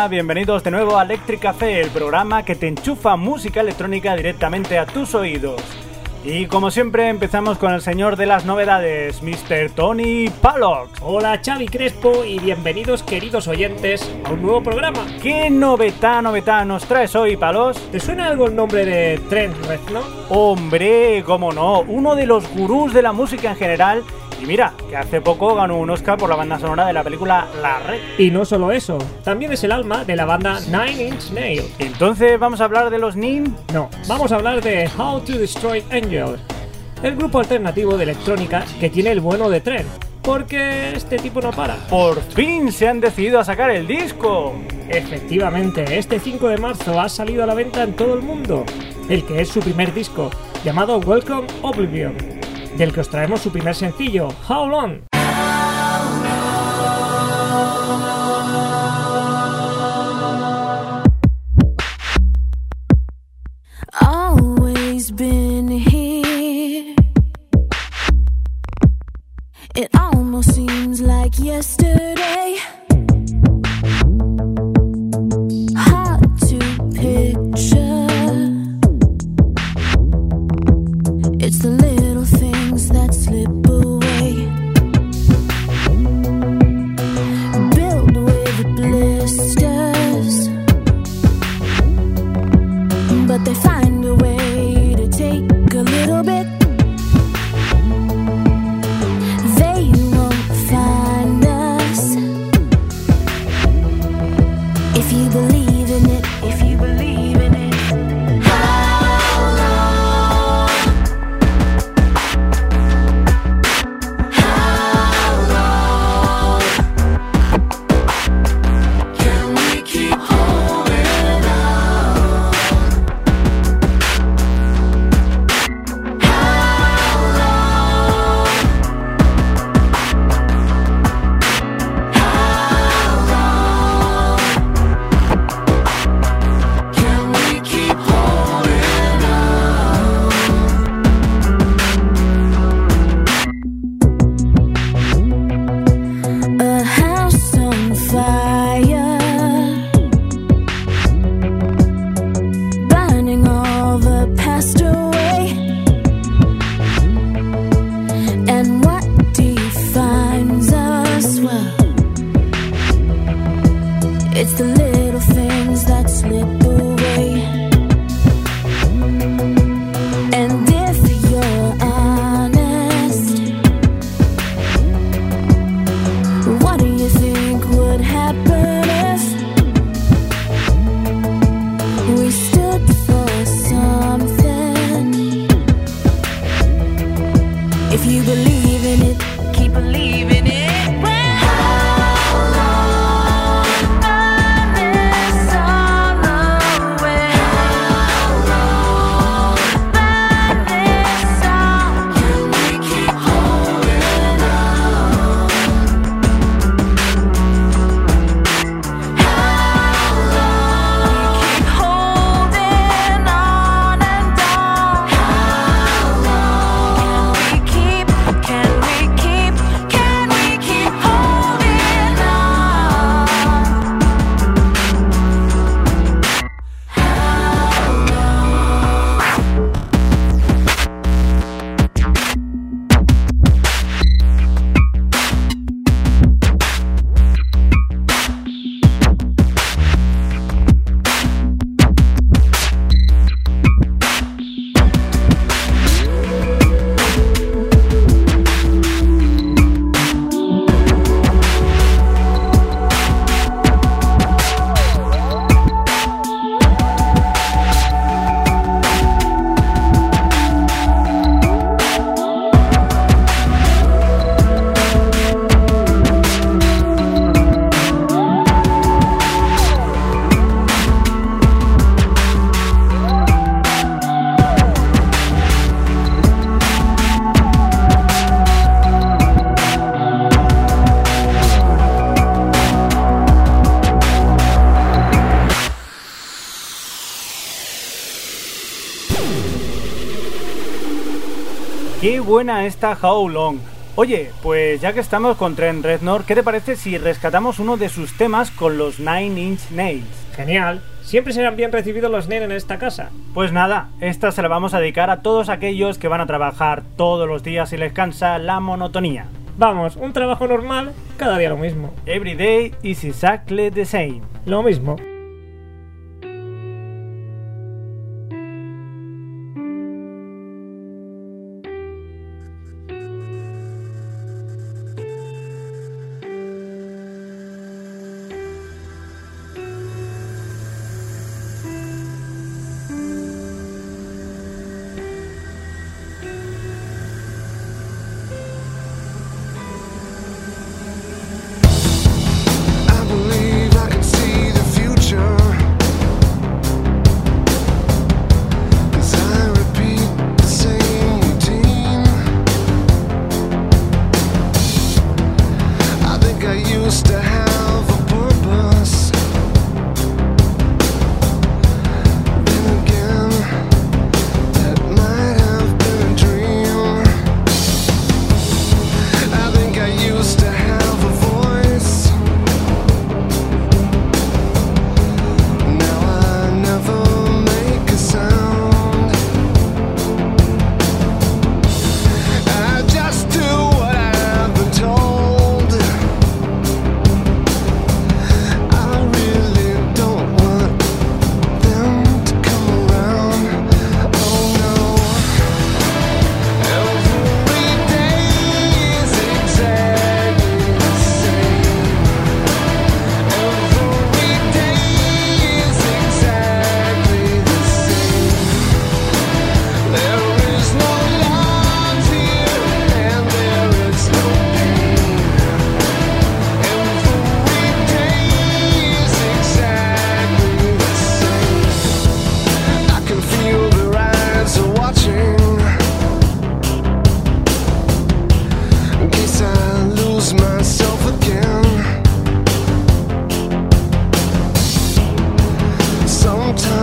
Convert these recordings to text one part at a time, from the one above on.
Hola, bienvenidos de nuevo a Electric Café, el programa que te enchufa música electrónica directamente a tus oídos. Y como siempre empezamos con el señor de las novedades, Mr. Tony Palox. Hola Xavi Crespo y bienvenidos queridos oyentes a un nuevo programa. ¿Qué novedad, novedad nos traes hoy, Palos? ¿Te suena algo el nombre de Trent Reznor? Hombre, cómo no, uno de los gurús de la música en general y mira, que hace poco ganó un Oscar por la banda sonora de la película La Red. Y no solo eso, también es el alma de la banda Nine Inch Nails. Entonces, ¿vamos a hablar de los NIN? No, vamos a hablar de How to Destroy Angels, el grupo alternativo de electrónica que tiene el bueno de Trent. Porque este tipo no para. Por fin se han decidido a sacar el disco. Efectivamente, este 5 de marzo ha salido a la venta en todo el mundo, el que es su primer disco, llamado Welcome Oblivion del que os traemos su primer sencillo, How Long. It's the little things that slip buena esta How Long. Oye, pues ya que estamos con Trent Reznor, ¿qué te parece si rescatamos uno de sus temas con los Nine Inch Nails? Genial, siempre serán bien recibidos los Nails en esta casa. Pues nada, esta se la vamos a dedicar a todos aquellos que van a trabajar todos los días y les cansa la monotonía. Vamos, un trabajo normal, cada día lo mismo. Every day is exactly the same. Lo mismo.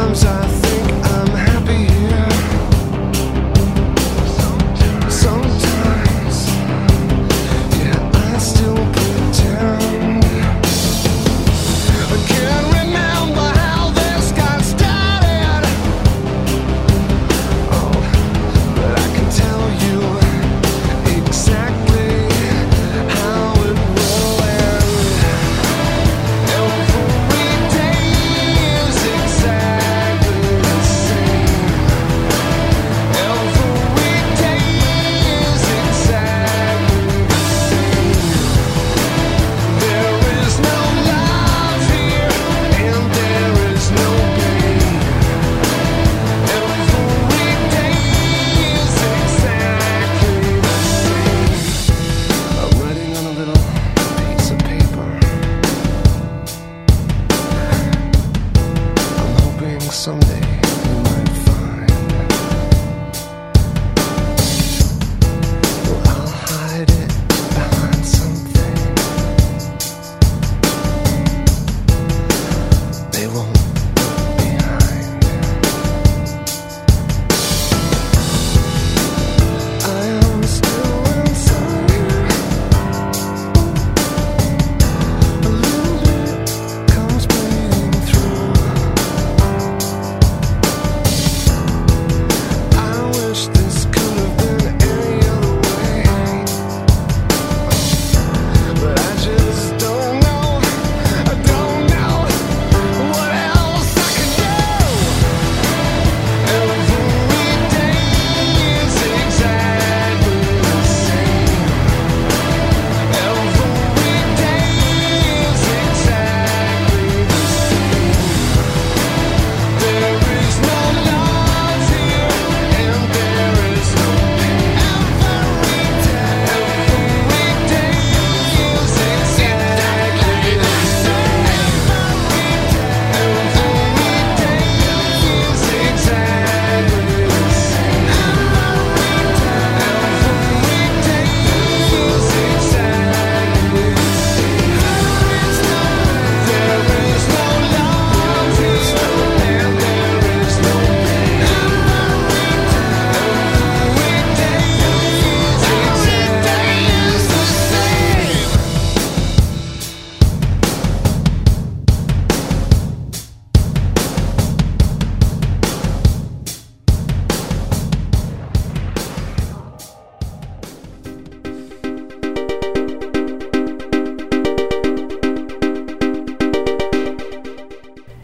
I'm sorry.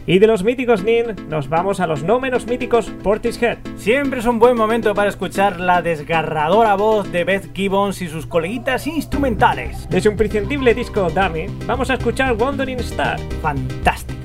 Y de los míticos Nin nos vamos a los no menos míticos Portishead. Siempre es un buen momento para escuchar la desgarradora voz de Beth Gibbons y sus coleguitas instrumentales. Desde un prescindible disco Dummy, vamos a escuchar Wandering Star. Fantástico.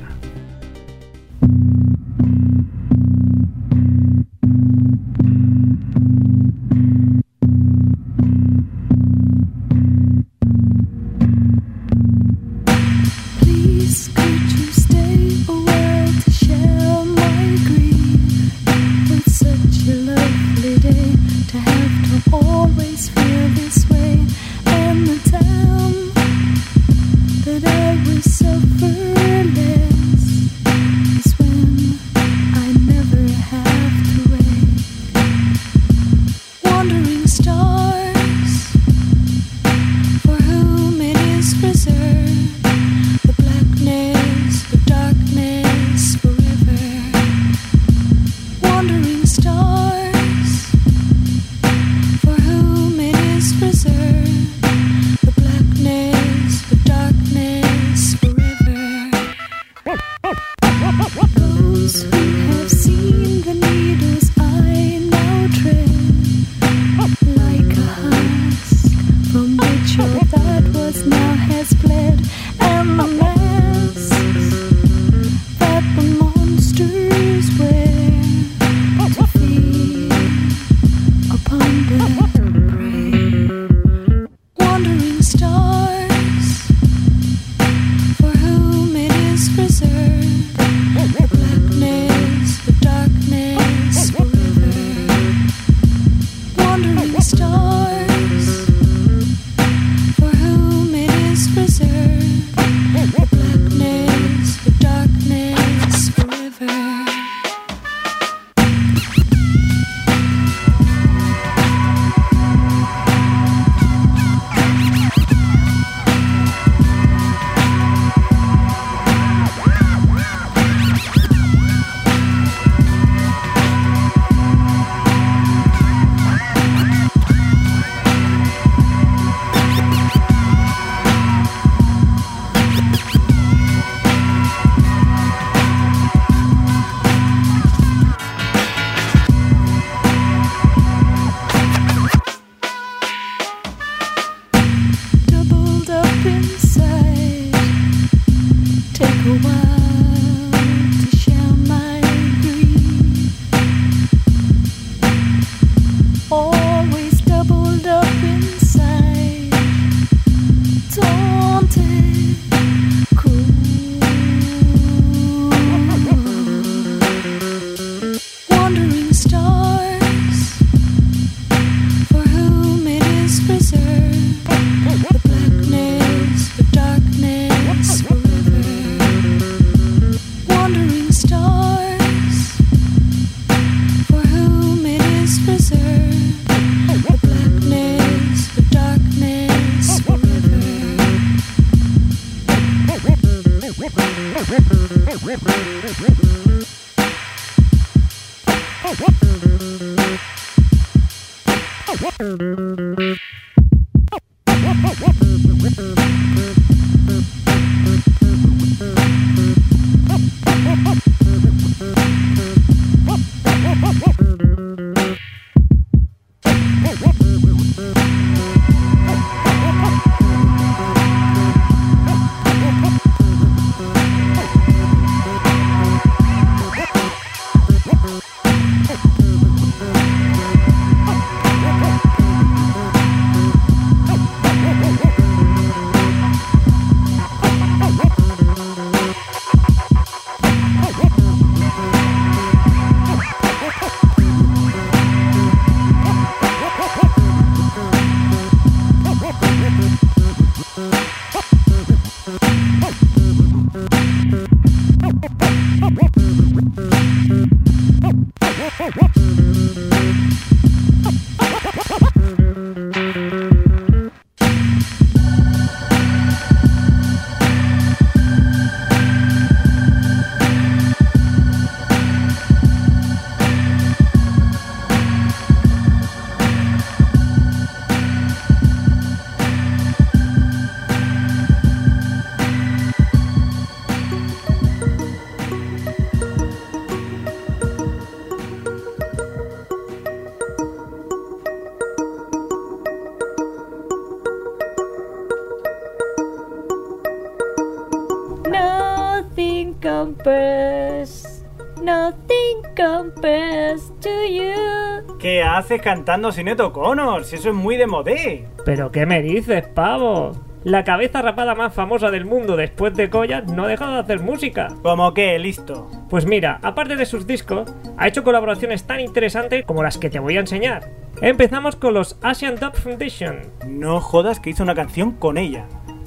haces cantando Sineto O'Connor? Si eso es muy de modé. ¿Pero qué me dices, pavo? La cabeza rapada más famosa del mundo después de Koyak no ha dejado de hacer música. ¿Cómo que, listo? Pues mira, aparte de sus discos, ha hecho colaboraciones tan interesantes como las que te voy a enseñar. Empezamos con los Asian Dub Foundation. No jodas que hizo una canción con ella.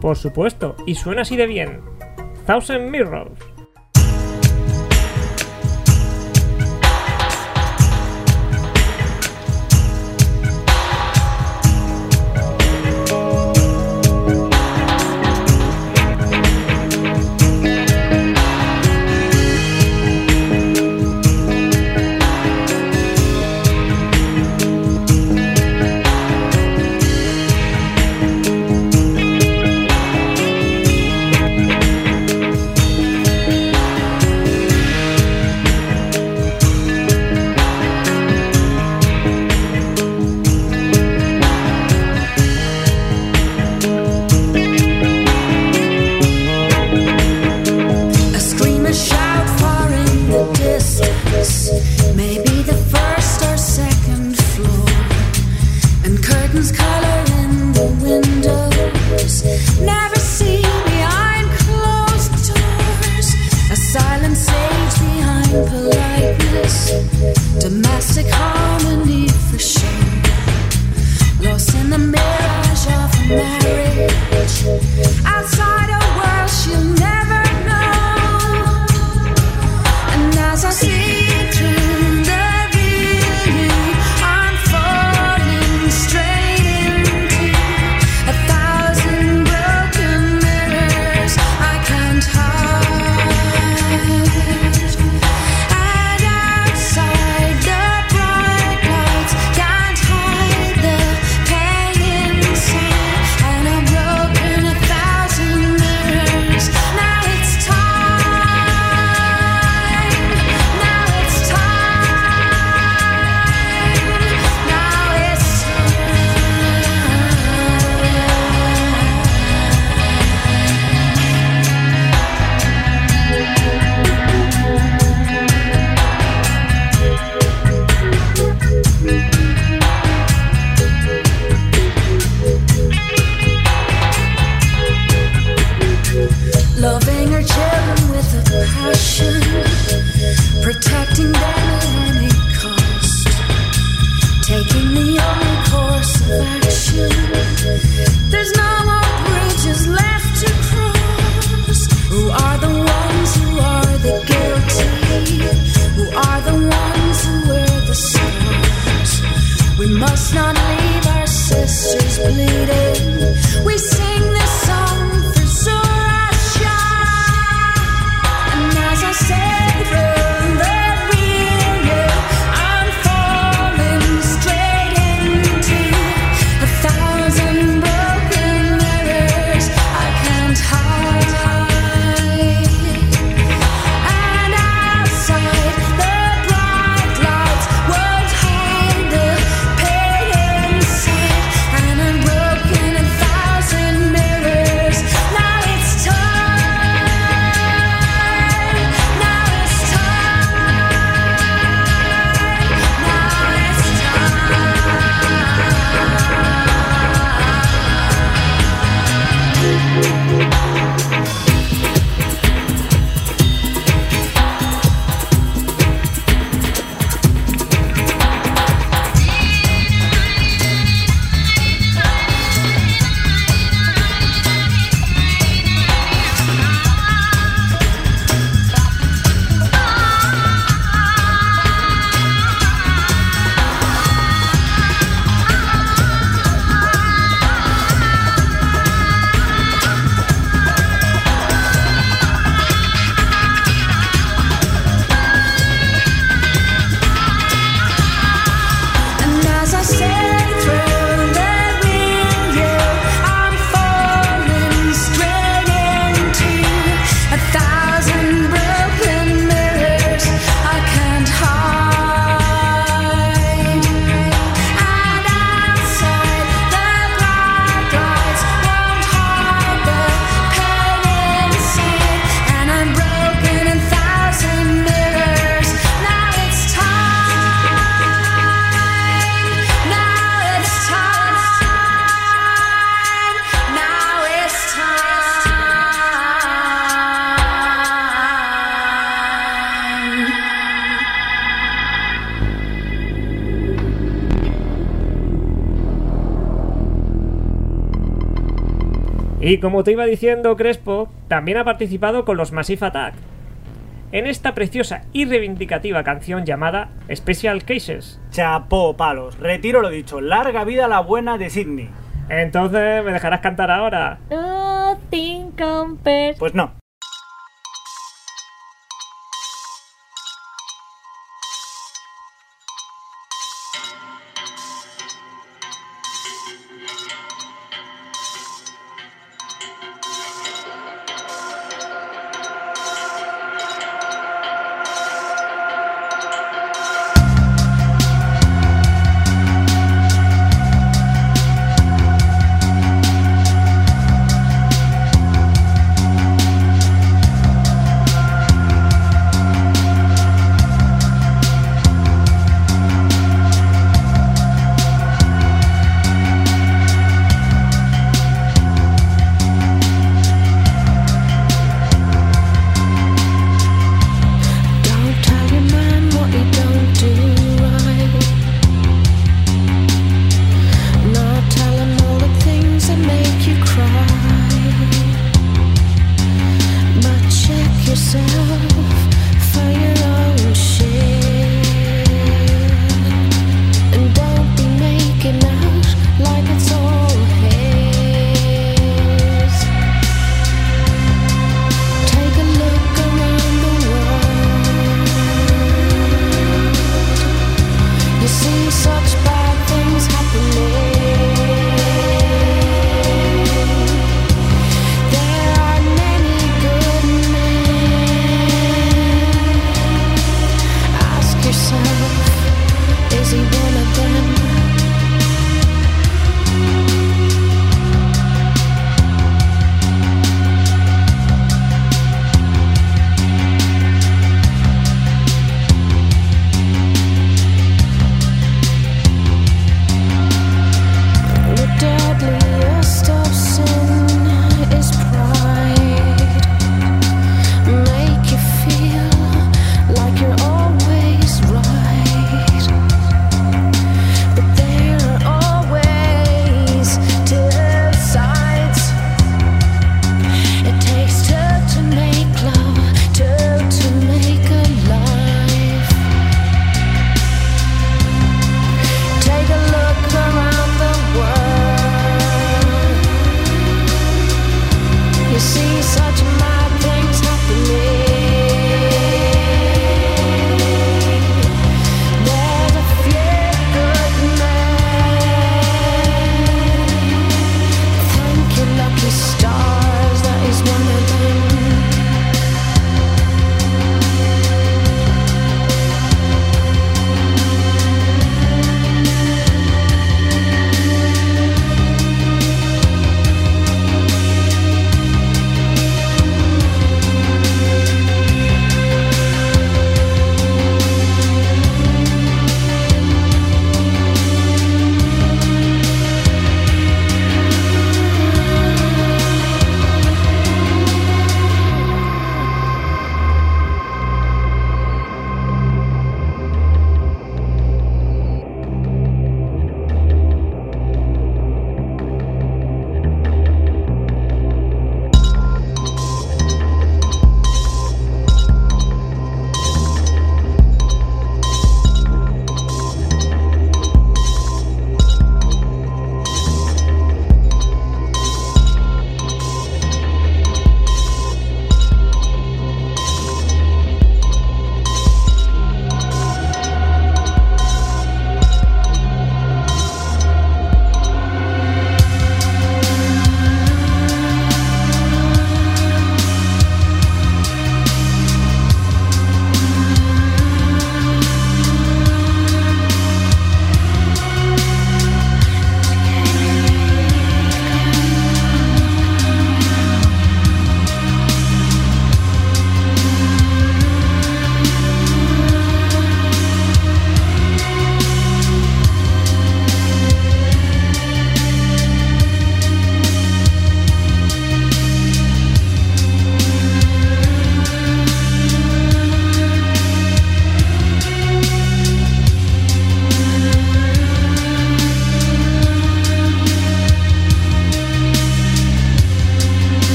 Por supuesto, y suena así de bien. Thousand Mirrors. Y como te iba diciendo Crespo, también ha participado con los Massive Attack. En esta preciosa y reivindicativa canción llamada Special Cases. Chapó palos. Retiro lo dicho. Larga vida la buena de Sydney. Entonces, ¿me dejarás cantar ahora? Nothing compares. Pues no.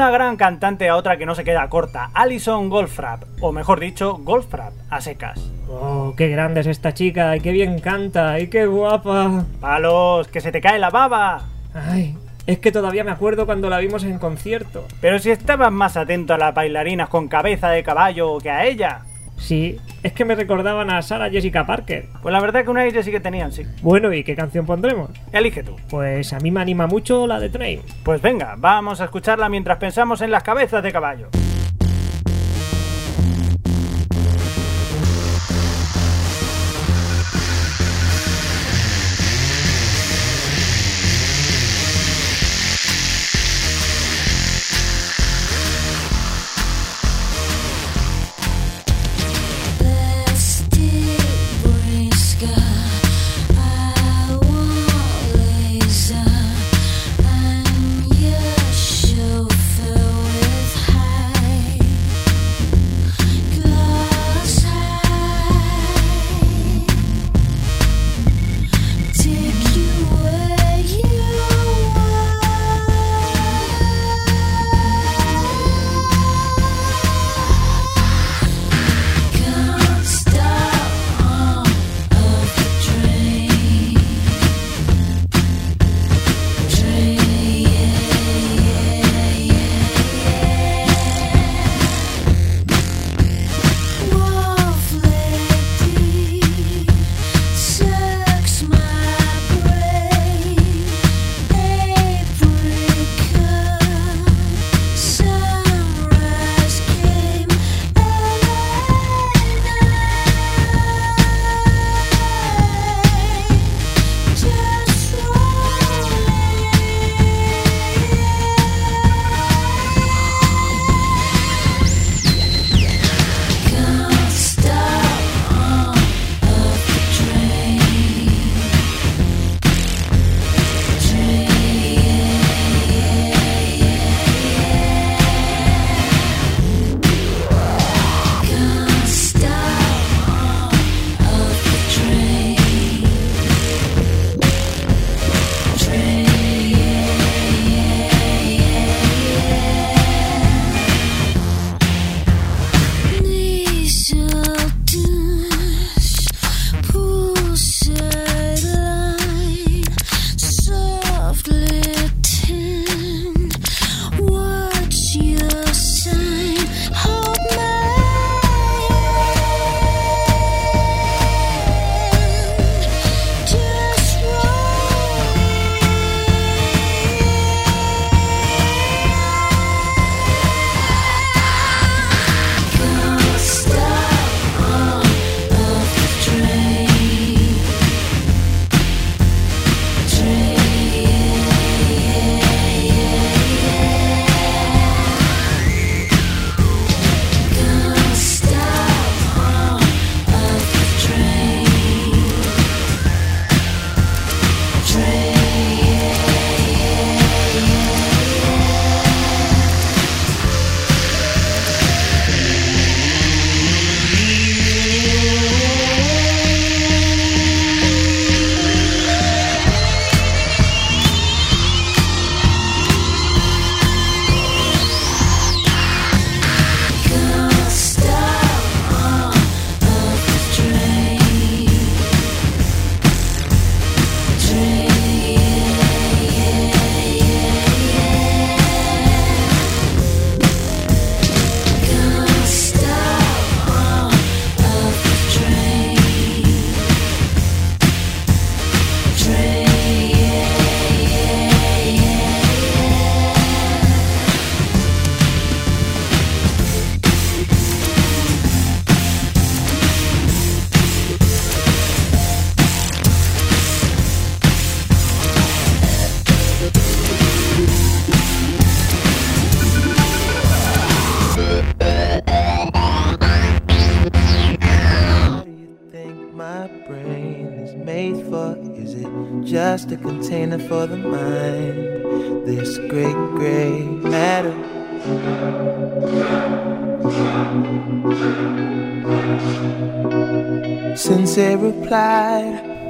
Una gran cantante a otra que no se queda corta, Alison Goldfrapp, o mejor dicho, Goldfrapp, a secas. Oh, qué grande es esta chica, y qué bien canta, y qué guapa. ¡Palos, que se te cae la baba! Ay, es que todavía me acuerdo cuando la vimos en concierto. Pero si estabas más atento a las bailarinas con cabeza de caballo que a ella. Sí, es que me recordaban a Sarah Jessica Parker. Pues la verdad que un aire sí que tenían, sí. Bueno, ¿y qué canción pondremos? Elige tú. Pues a mí me anima mucho la de Train. Pues venga, vamos a escucharla mientras pensamos en las cabezas de caballo.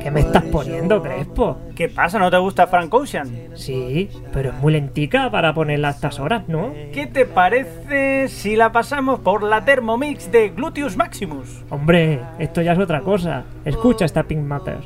¿Qué me estás poniendo, Crespo? ¿Qué pasa? ¿No te gusta Frank Ocean? Sí, pero es muy lentica para ponerla a estas horas, ¿no? ¿Qué te parece si la pasamos por la Thermomix de Gluteus Maximus? Hombre, esto ya es otra cosa. Escucha esta Pink Matter.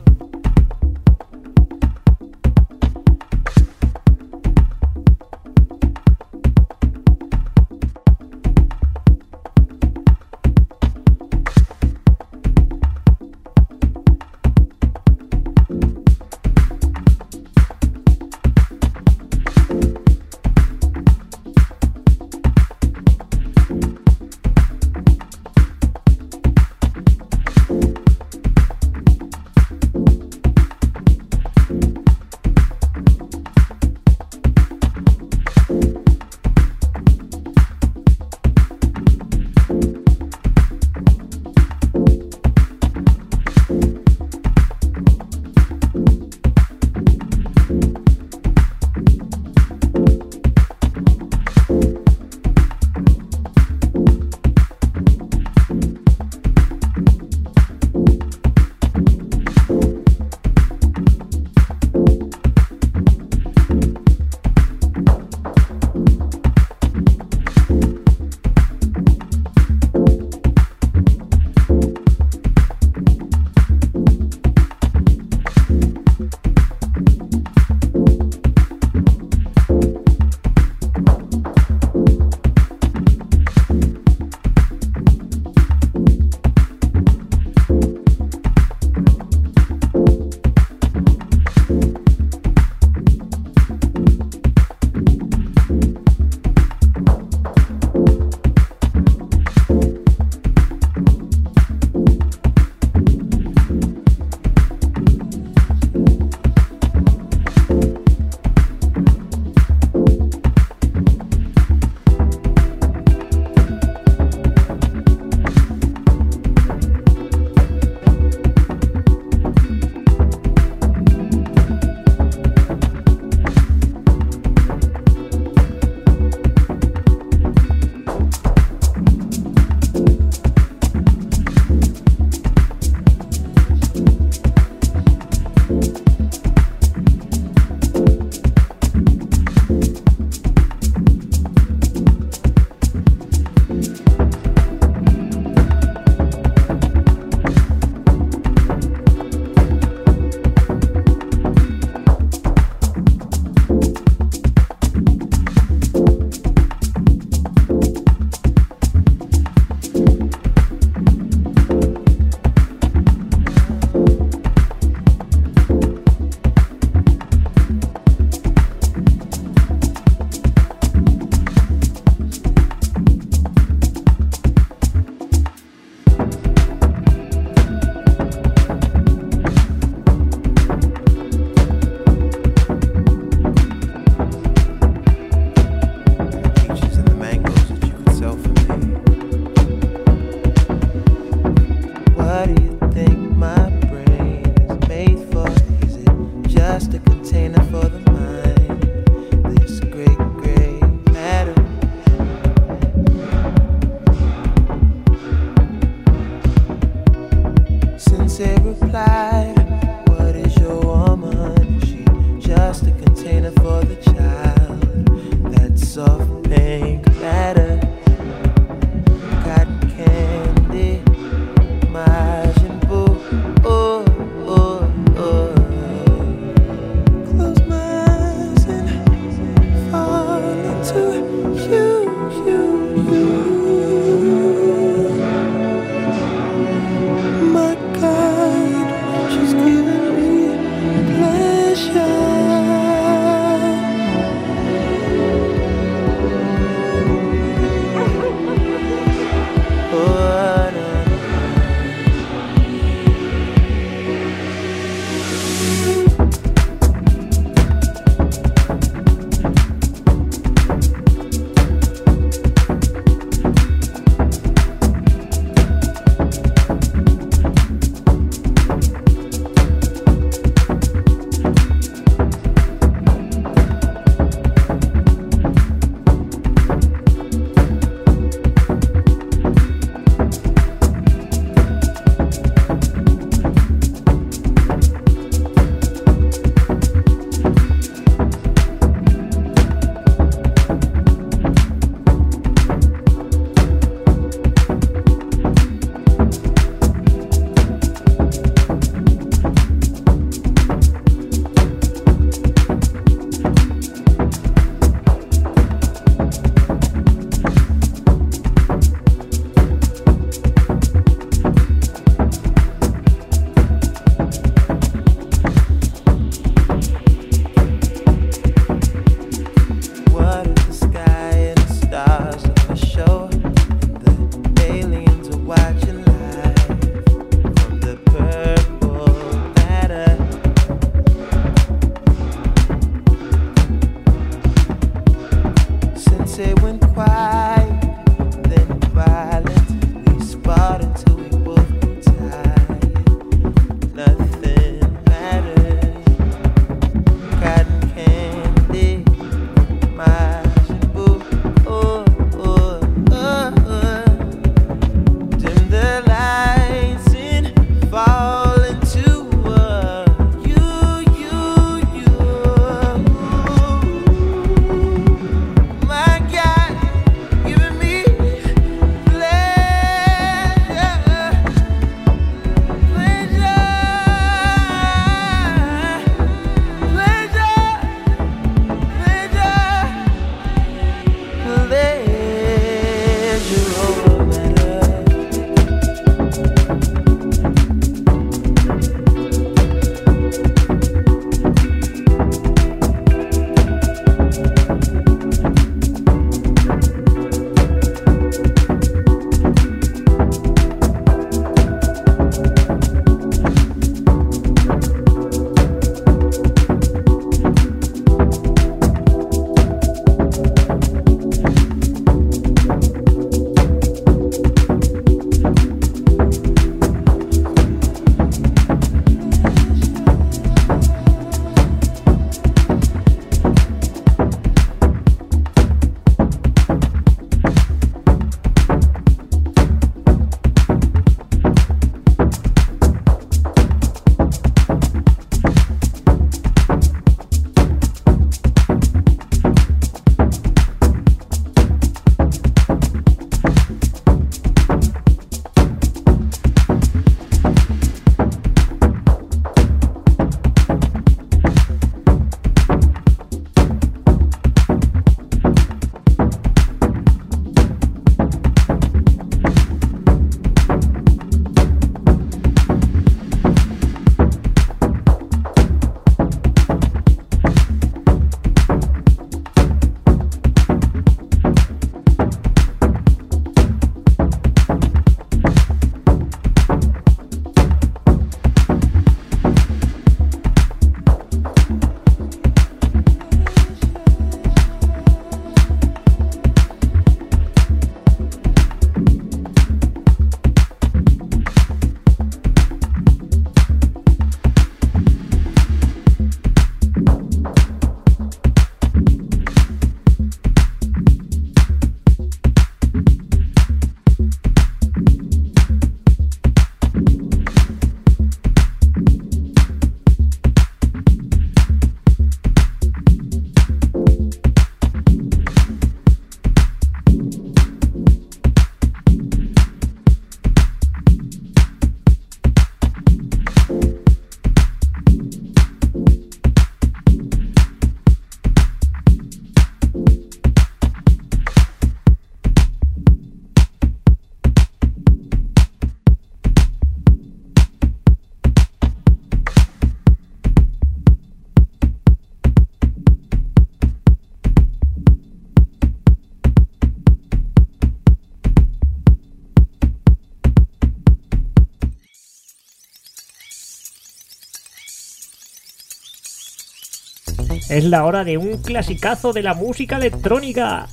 Es la hora de un clasicazo de la música electrónica.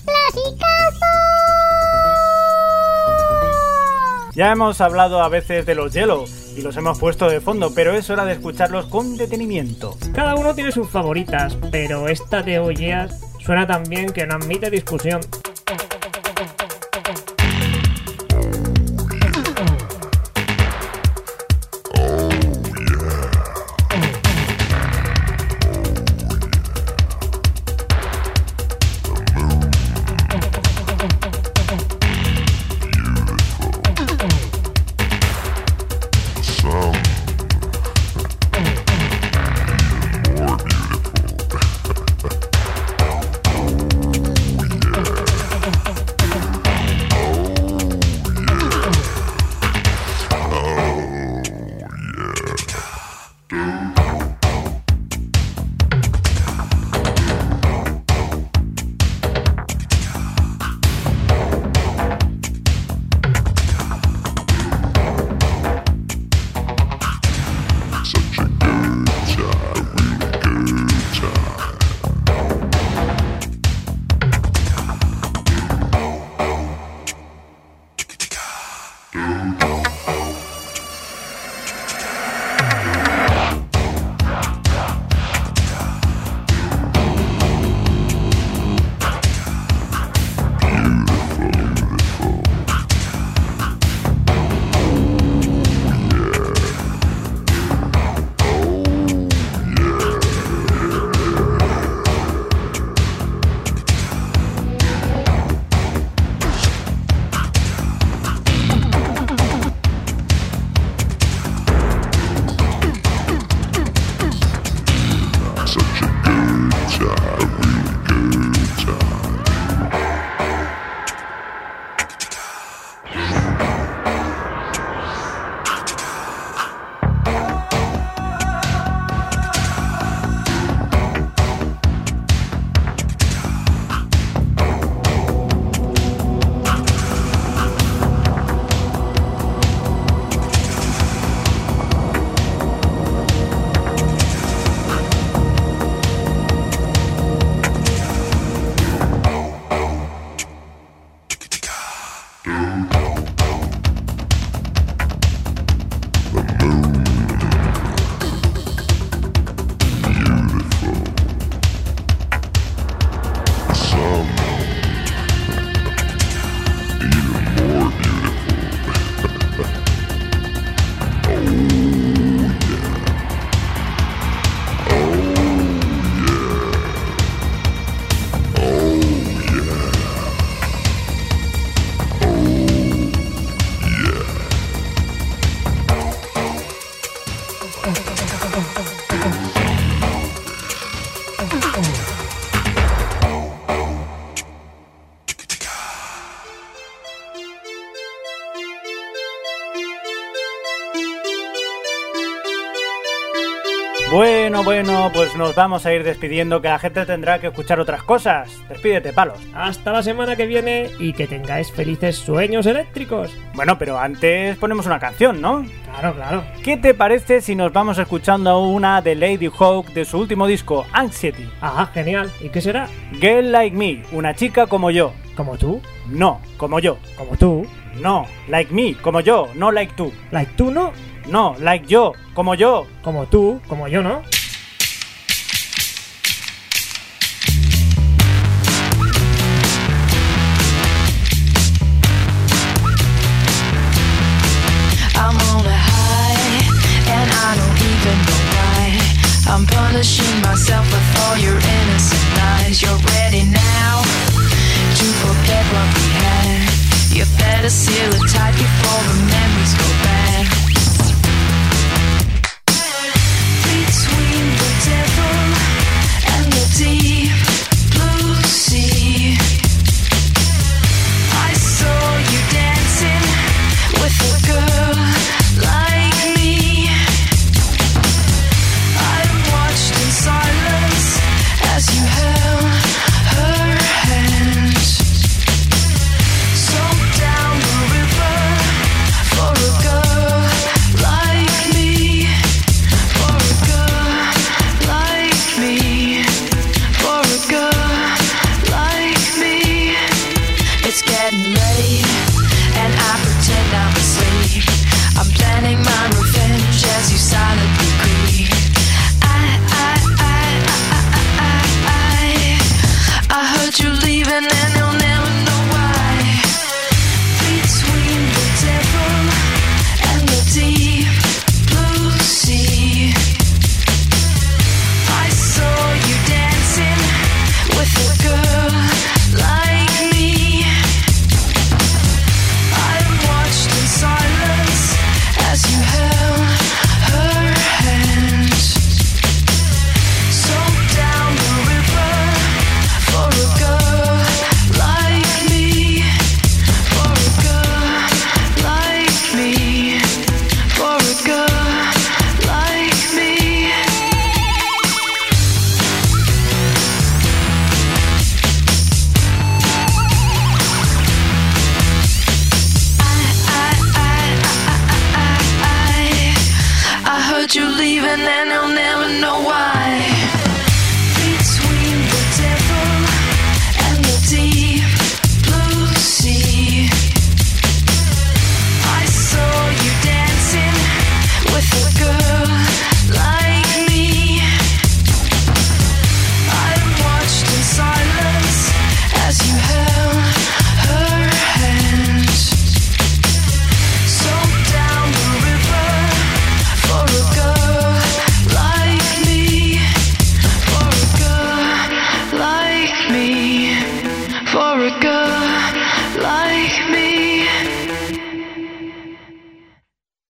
Ya hemos hablado a veces de los hielo y los hemos puesto de fondo, pero es hora de escucharlos con detenimiento. Cada uno tiene sus favoritas, pero esta de Oyeas suena tan bien que no admite discusión. Bueno, pues nos vamos a ir despidiendo que la gente tendrá que escuchar otras cosas. Despídete, palos. Hasta la semana que viene y que tengáis felices sueños eléctricos. Bueno, pero antes ponemos una canción, ¿no? Claro, claro. ¿Qué te parece si nos vamos escuchando una de Lady Hawk de su último disco, Anxiety? Ah, genial. ¿Y qué será? Girl Like Me, una chica como yo. ¿Como tú? No, como yo. ¿Como tú? No, like me, como yo, no like tú. ¿Like tú no? No, like yo, como yo. Como tú, como yo no. Myself with all your innocent lies. You're ready now to forget what we had. You better seal it tight before the memories go bad.